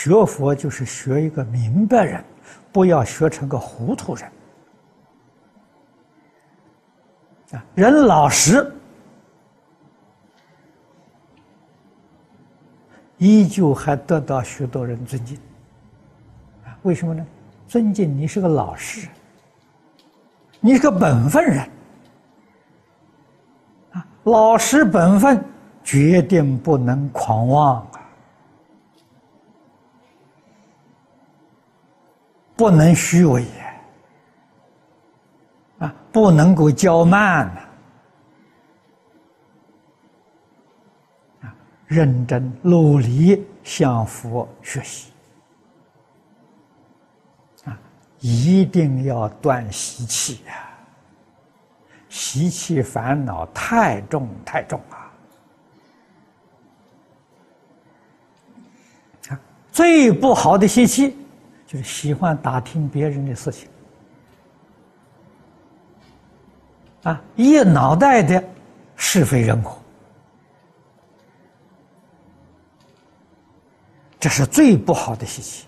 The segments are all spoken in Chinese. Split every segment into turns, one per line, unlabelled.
学佛就是学一个明白人，不要学成个糊涂人。啊，人老实，依旧还得到许多人尊敬。啊，为什么呢？尊敬你是个老实人，你是个本分人。啊，老实本分，决定不能狂妄不能虚伪。啊，不能够骄慢！啊，认真努力向佛学习，啊，一定要断习气呀！习气烦恼太重太重！啊，最不好的习气就是喜欢打听别人的事情。啊，一脑袋的是非人我，这是最不好的习气。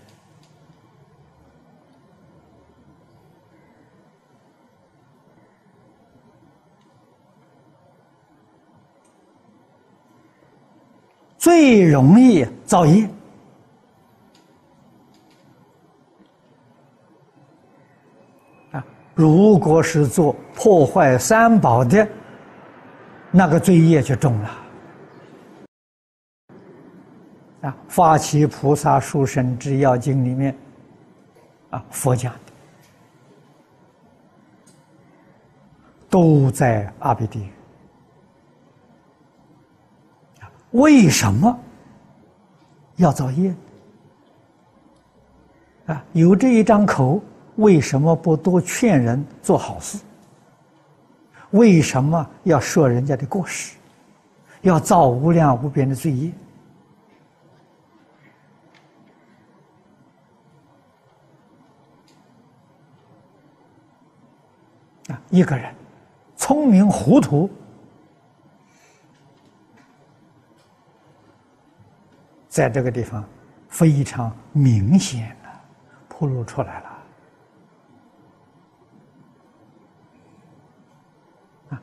最容易造业。如果是做破坏三宝的，那个罪业就重了。啊，《发起菩萨殊胜之要经》里面，啊，佛讲的，都在阿鼻地狱。为什么要造业？啊，有这一张口。为什么不多劝人做好事？为什么要说人家的过失？要造无量无边的罪业？啊，一个人聪明糊涂，在这个地方非常明显的暴露出来了。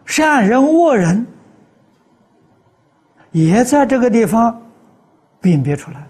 善人恶人，也在这个地方辨别出来了。